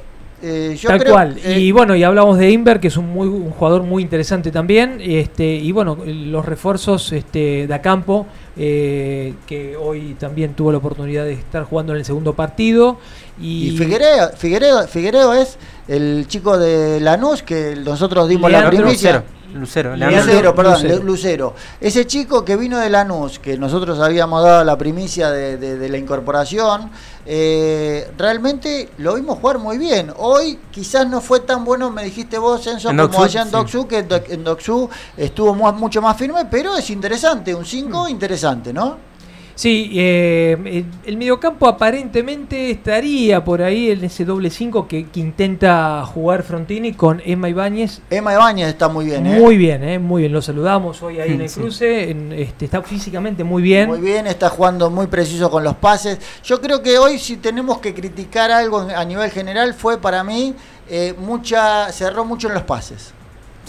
Eh, yo
Tal
creo-
cual.
eh,
y bueno, y hablamos de Inver, que es un, muy, un jugador muy interesante también. Este, y bueno, los refuerzos este, de Acampo, eh, que hoy también tuvo la oportunidad de estar jugando en el segundo partido. Y,
y Figueredo, Figueredo, Figueredo es el chico de Lanús que nosotros dimos la primicia.
Lucero.
Leandro-
Lucero, perdón,
Lucero.
Ese chico que vino de Lanús, que nosotros habíamos dado la primicia de, de- de la incorporación, eh, realmente lo vimos jugar muy bien. Hoy quizás no fue tan bueno, me dijiste vos, Enzo,
En
como
Doxú,
allá en
sí.
Doxú, que en Doxú estuvo mu- mucho más firme, pero es interesante, un 5
Mm.
interesante, ¿no?
Sí, eh, el, el mediocampo aparentemente estaría por ahí en ese doble 5 que, que intenta jugar Frontini con Emma Ibáñez.
Emma Ibáñez está muy bien, ¿eh?
Muy bien, eh, muy bien. Lo saludamos hoy ahí en el
Sí.
cruce. en- este, está físicamente muy bien.
Muy bien, está jugando muy preciso con los pases. Yo creo que hoy si tenemos que criticar algo en- a nivel general fue para mí eh, mucha cerró mucho en los pases.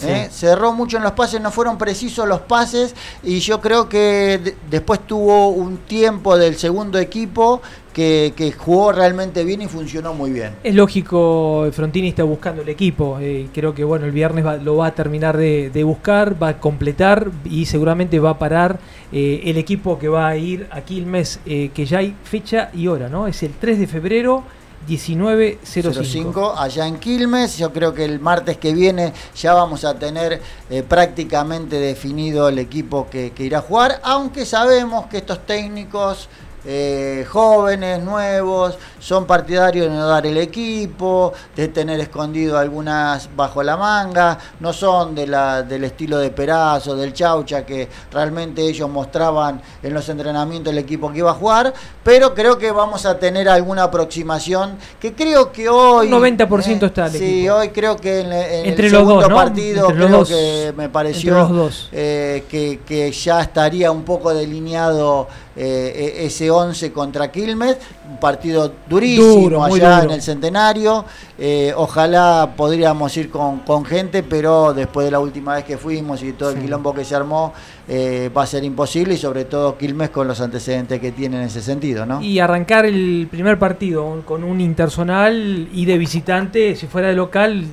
¿Eh? Cerró mucho en los pases, no fueron precisos los pases y yo creo que de- después tuvo un tiempo del segundo equipo que, que jugó realmente bien y funcionó muy bien.
Es lógico, Frontini está buscando el equipo. eh, creo que bueno, el viernes va- lo va a terminar de, de buscar, va a completar y seguramente va a parar eh, el equipo que va a ir a Quilmes, eh, que ya hay fecha y hora, ¿no? Es el 3 de febrero, 19.05.
05 allá en Quilmes. Yo creo que el martes que viene ya vamos a tener eh, prácticamente definido el equipo que irá a jugar, aunque sabemos que estos técnicos eh, jóvenes, nuevos, son partidarios de no dar el equipo, de tener escondido algunas bajo la manga, no son de la, del estilo de Perazo, del Chaucha, que realmente ellos mostraban en los entrenamientos el equipo que iba a jugar, pero creo que vamos a tener alguna aproximación que creo que hoy...
Un 90% está el
Sí,
equipo.
hoy creo que en, en
Entre
el
los
segundo
dos, ¿no?
partido
Entre los
creo
dos.
que me pareció
los dos.
eh, que, que ya estaría un poco delineado eh, e- ese 11 contra Quilmes, un partido durísimo
Duro,
allá
duro.
en el centenario. Eh, ojalá podríamos ir con, con gente, pero después de la última vez que fuimos y todo el
Sí.
quilombo que se armó, eh, va a ser imposible y sobre todo Quilmes con los antecedentes que tiene en ese sentido, ¿no?
Y arrancar el primer partido con un intersonal y de visitante, si fuera de local,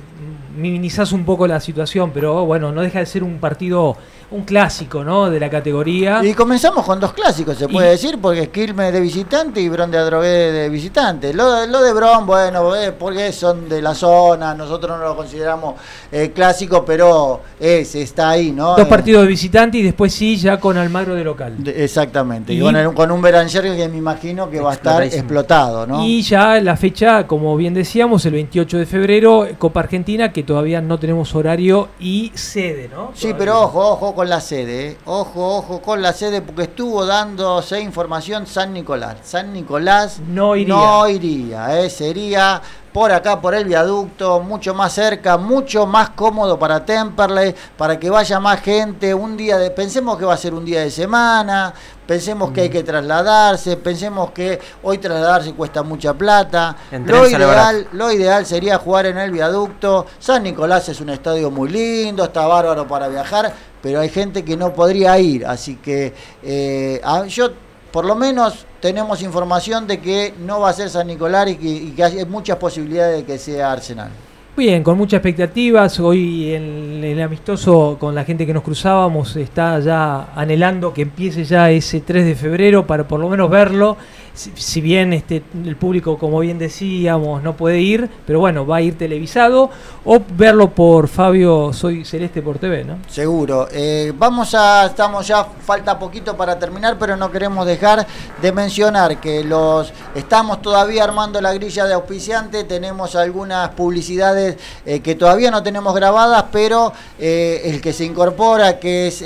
minimizás un poco la situación, pero bueno, no deja de ser un partido, un clásico, ¿no? De la categoría.
Y comenzamos con dos clásicos, se puede
Y-
decir, porque es Quilmes de visitante y Bron de Adrogué de visitante. Lo, lo de Bron, bueno, eh, porque son de la zona, nosotros no lo consideramos eh, clásico, pero es, está ahí, ¿no?
Dos
Eh,
partidos de visitante y después sí, ya con Almagro de local.
de- exactamente, y,
Y-
con, el- con un Beranger que me imagino que va a estar explotado, ¿no?
Y ya la fecha, como bien decíamos, el 28 de febrero, Copa Argentina, que todavía no tenemos horario y sede, ¿no?
Sí,
Todavía.
pero ojo, ojo con la sede, ¿eh? ojo, ojo con la sede, porque estuvo dándose información San Nicolás. San Nicolás
No iría.
no iría, ¿eh? sería por acá, por el viaducto, mucho más cerca, mucho más cómodo para Temperley, para que vaya más gente, un día de, pensemos que va a ser un día de semana, pensemos que hay que trasladarse, pensemos que hoy trasladarse cuesta mucha plata. Lo ideal, lo ideal sería jugar en el viaducto. San Nicolás es un estadio muy lindo, está bárbaro para viajar, pero hay gente que no podría ir, así que eh, yo por lo menos tenemos información de que no va a ser San Nicolás y que, hay muchas posibilidades de que sea Arsenal.
Bien, con muchas expectativas. Hoy en el amistoso con la gente que nos cruzábamos está ya anhelando que empiece ya ese 3 de febrero para por lo menos verlo si, bien este, el público, como bien decíamos, no puede ir, pero bueno, va a ir televisado o verlo por Fabio Soy Celeste por TV, ¿no?
Seguro. Eh, vamos a, estamos ya, falta poquito para terminar, pero no queremos dejar de mencionar que los estamos todavía armando la grilla de auspiciante, tenemos algunas publicidades eh, que todavía no tenemos grabadas, pero eh, el que se incorpora, que es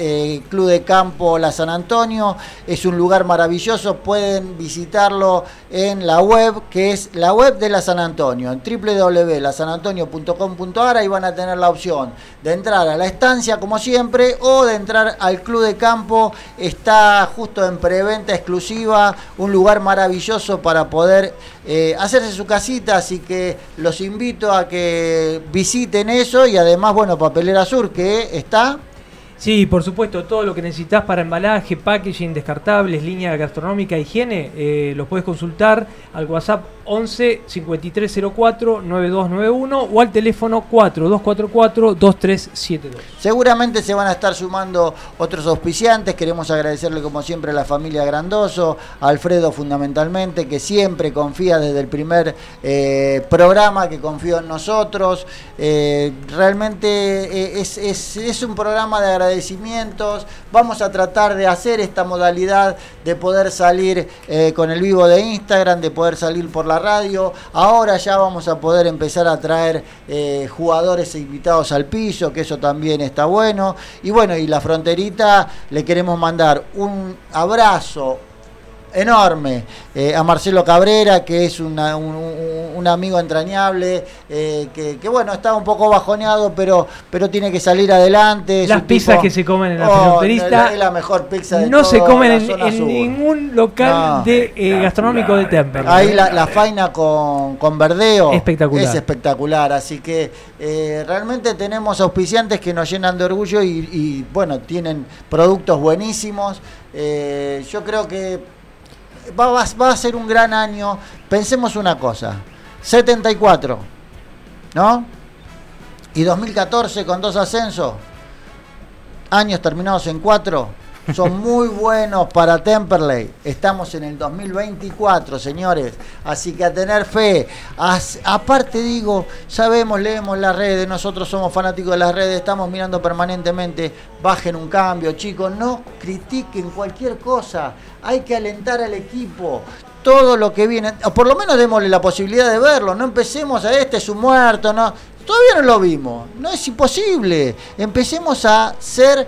Club de Campo La San Antonio, es un lugar maravilloso, pueden visitar en la web, que es la web de la San Antonio, en www.lasanantonio.com.ar, ahí van a tener la opción de entrar a la estancia como siempre o de entrar al club de campo, está justo en preventa exclusiva, un lugar maravilloso para poder eh, hacerse su casita, así que los invito a que visiten eso y además, bueno, Papelera Sur, que está
Sí, por supuesto, todo lo que necesitas para embalaje, packaging, descartables, línea gastronómica, higiene, eh, lo puedes consultar al WhatsApp 11 5304 9291 o al teléfono 4244 2372.
Seguramente se van a estar sumando otros auspiciantes. Queremos agradecerle como siempre a la familia Grandoso, a Alfredo fundamentalmente, que siempre confía desde el primer eh, programa, que confió en nosotros. Eh, realmente es, es un programa de agradecimientos. Vamos a tratar de hacer esta modalidad de poder salir eh, con el vivo de Instagram, de poder salir por la radio. Ahora ya vamos a poder empezar a traer eh, jugadores e invitados al piso, que eso también está bueno. Y bueno, y la fronterita le queremos mandar un abrazo, enorme eh, a Marcelo Cabrera, que es un, amigo entrañable, eh, que, bueno, está un poco bajoneado, pero, pero tiene que salir adelante.
Las pizzas que se comen en la oh.
Es la mejor pizza de
No se comen en, ningún local de, eh, gastronómico de Temper.
Ahí la, faina con, con verdeo
espectacular.
es espectacular. Así que realmente tenemos auspiciantes que nos llenan de orgullo y, y bueno, tienen productos buenísimos. yo creo que va, a ser un gran año. Pensemos una cosa, 74, ¿no? Y 2014 con dos ascensos, años terminados en cuatro, son muy buenos para Temperley. Estamos en el 2024, señores. Así que a tener fe. aparte digo, sabemos, leemos las redes, nosotros somos fanáticos de las redes, estamos mirando permanentemente. Bajen un cambio, chicos, no critiquen cualquier cosa. Hay que alentar al equipo todo lo que viene, o por lo menos démosle la posibilidad de verlo, no empecemos a este es un muerto, no, todavía no lo vimos, no es imposible, empecemos a ser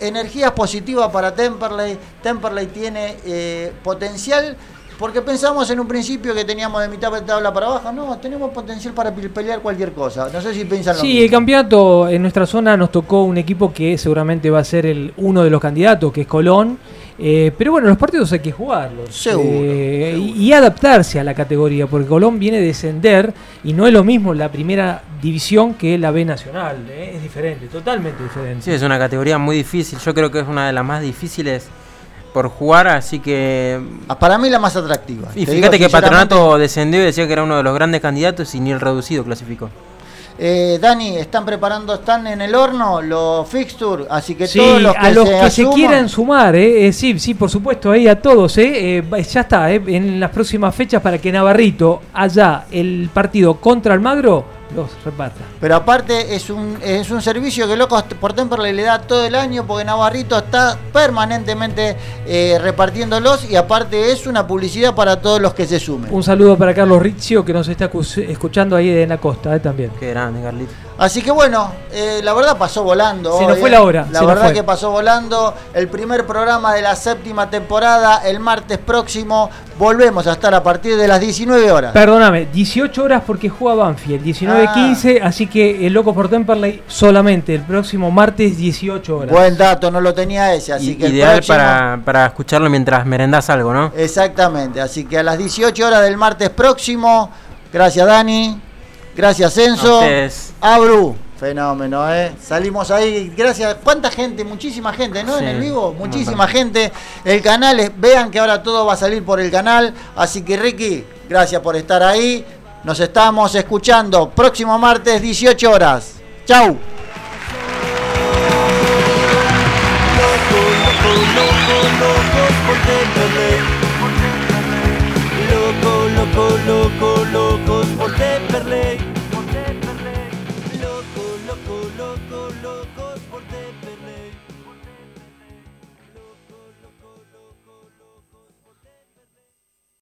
energías positivas para Temperley. Temperley tiene eh, potencial. Porque pensamos en un principio que teníamos de mitad de tabla para abajo. No, tenemos potencial para pelear cualquier cosa. No sé si piensan lo
Sí, el campeonato en nuestra zona nos tocó un equipo que seguramente va a ser el uno de los candidatos, que es Colón eh, pero bueno, los partidos hay que jugarlos.
Eh,
y, adaptarse a la categoría, porque Colón viene a descender y no es lo mismo la primera división que la B Nacional. Eh, es diferente, totalmente diferente.
Sí, es una categoría muy difícil. Yo creo que es una de las más difíciles por jugar, así que.
Ah, para mí la más atractiva.
Y fíjate que Patronato descendió y decía que era uno de los grandes candidatos y ni el reducido clasificó.
Eh, Dani, están preparando, están en el horno los fixtures, así que todos los que
a los que se quieran sumar, eh, eh, sí, sí, por supuesto, ahí a todos, eh, ya está, en las próximas fechas para que Navarrito haya el partido contra Almagro los reparta.
Pero aparte es un, es un servicio que Locos por Temperley le da todo el año porque Navarrito está permanentemente eh, repartiéndolos y aparte es una publicidad para todos los que se sumen.
Un saludo para Carlos Rizio que nos está escuchando ahí en la costa eh, también.
Qué grande, Carlito.
Así que bueno, eh, la verdad pasó volando.
Se nos fue
eh.
la hora,
La verdad que pasó volando. El primer programa de la séptima temporada, el martes próximo, volvemos a estar a partir de las 19 horas.
Perdóname, 18 horas porque juega Banfield, 19.15, así que el Loco por Temperley solamente el próximo martes 18 horas.
Buen dato, no lo tenía ese, así que
ideal
próximo-
para, para escucharlo mientras merendás algo, ¿no?
Exactamente, así que a las 18 horas del martes próximo, gracias Dani, gracias Enzo. Abru, fenómeno, ¿eh? Salimos ahí, gracias, ¿cuánta gente? Muchísima gente, ¿no?
Sí,
en el vivo, muchísima gente. El canal, es- vean que ahora todo va a salir por el canal, así que Ricky, gracias por estar ahí. Nos estamos escuchando próximo martes 18 horas. Chau.